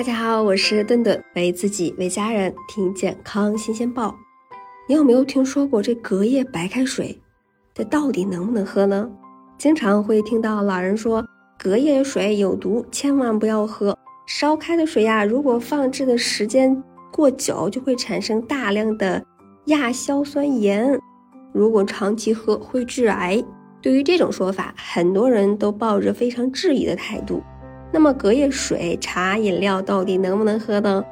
大家好，我是顿顿，为自己为家人听健康新鲜报。你有没有听说过这隔夜白开水？这到底能不能喝呢？经常会听到老人说隔夜水有毒，千万不要喝。烧开的水呀，如果放置的时间过久，就会产生大量的亚硝酸盐，如果长期喝会致癌。对于这种说法，很多人都抱着非常质疑的态度。那么隔夜水、茶饮料到底能不能喝呢？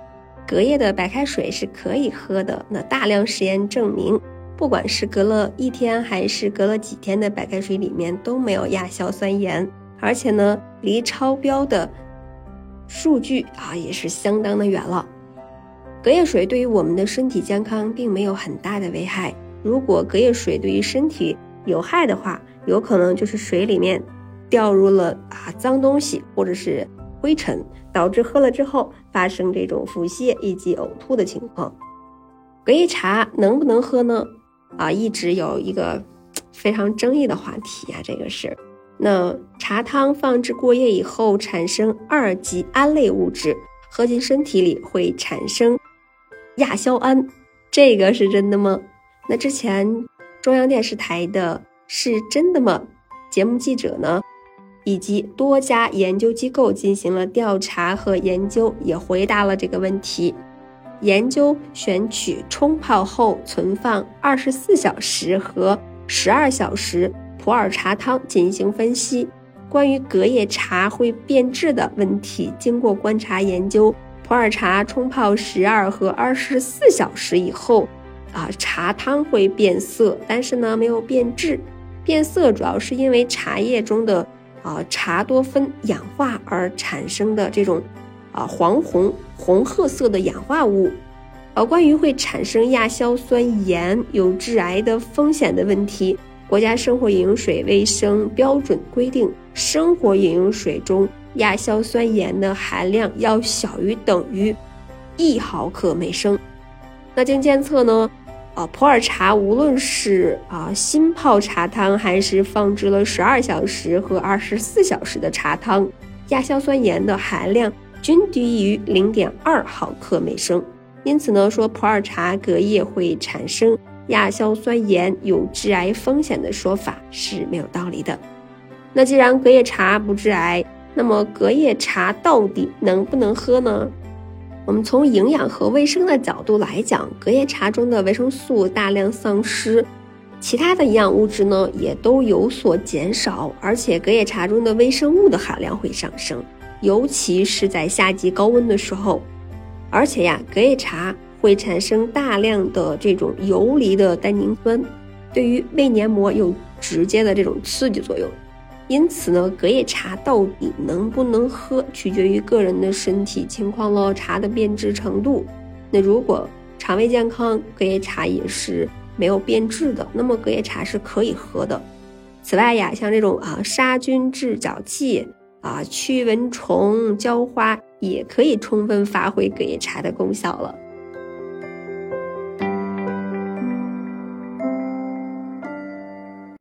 隔夜的白开水是可以喝的。那大量实验证明，不管是隔了一天还是隔了几天的白开水里面都没有亚硝酸盐，而且呢，离超标的数据啊也是相当的远了。隔夜水对于我们的身体健康并没有很大的危害。如果隔夜水对于身体有害的话，有可能就是水里面。掉入了啊脏东西或者是灰尘，导致喝了之后发生这种腹泻以及呕吐的情况。隔夜茶能不能喝呢？啊，一直有一个非常争议的话题啊，这个是。那茶汤放置过夜以后产生二级胺类物质，喝进身体里会产生亚硝胺，这个是真的吗？那之前中央电视台的是真的吗？节目记者呢？以及多家研究机构进行了调查和研究，也回答了这个问题。研究选取冲泡后存放二十四小时和十二小时普洱茶汤进行分析。关于隔夜茶会变质的问题，经过观察研究，普洱茶冲泡十二和二十四小时以后，啊，茶汤会变色，但是呢，没有变质。变色主要是因为茶叶中的。啊，茶多酚氧化而产生的这种啊黄红红褐色的氧化物，呃，关于会产生亚硝酸盐有致癌的风险的问题，国家生活饮用水卫生标准规定，生活饮用水中亚硝酸盐的含量要小于等于一毫克每升。那经监测呢？啊，普洱茶无论是啊新泡茶汤，还是放置了十二小时和二十四小时的茶汤，亚硝酸盐的含量均低于零点二毫克每升。因此呢，说普洱茶隔夜会产生亚硝酸盐有致癌风险的说法是没有道理的。那既然隔夜茶不致癌，那么隔夜茶到底能不能喝呢？我们从营养和卫生的角度来讲，隔夜茶中的维生素大量丧失，其他的营养物质呢也都有所减少，而且隔夜茶中的微生物的含量会上升，尤其是在夏季高温的时候。而且呀，隔夜茶会产生大量的这种游离的单宁酸，对于胃黏膜有直接的这种刺激作用。因此呢，隔夜茶到底能不能喝，取决于个人的身体情况喽，茶的变质程度。那如果肠胃健康，隔夜茶也是没有变质的，那么隔夜茶是可以喝的。此外呀，像这种啊杀菌治脚气啊驱蚊虫浇花，也可以充分发挥隔夜茶的功效了。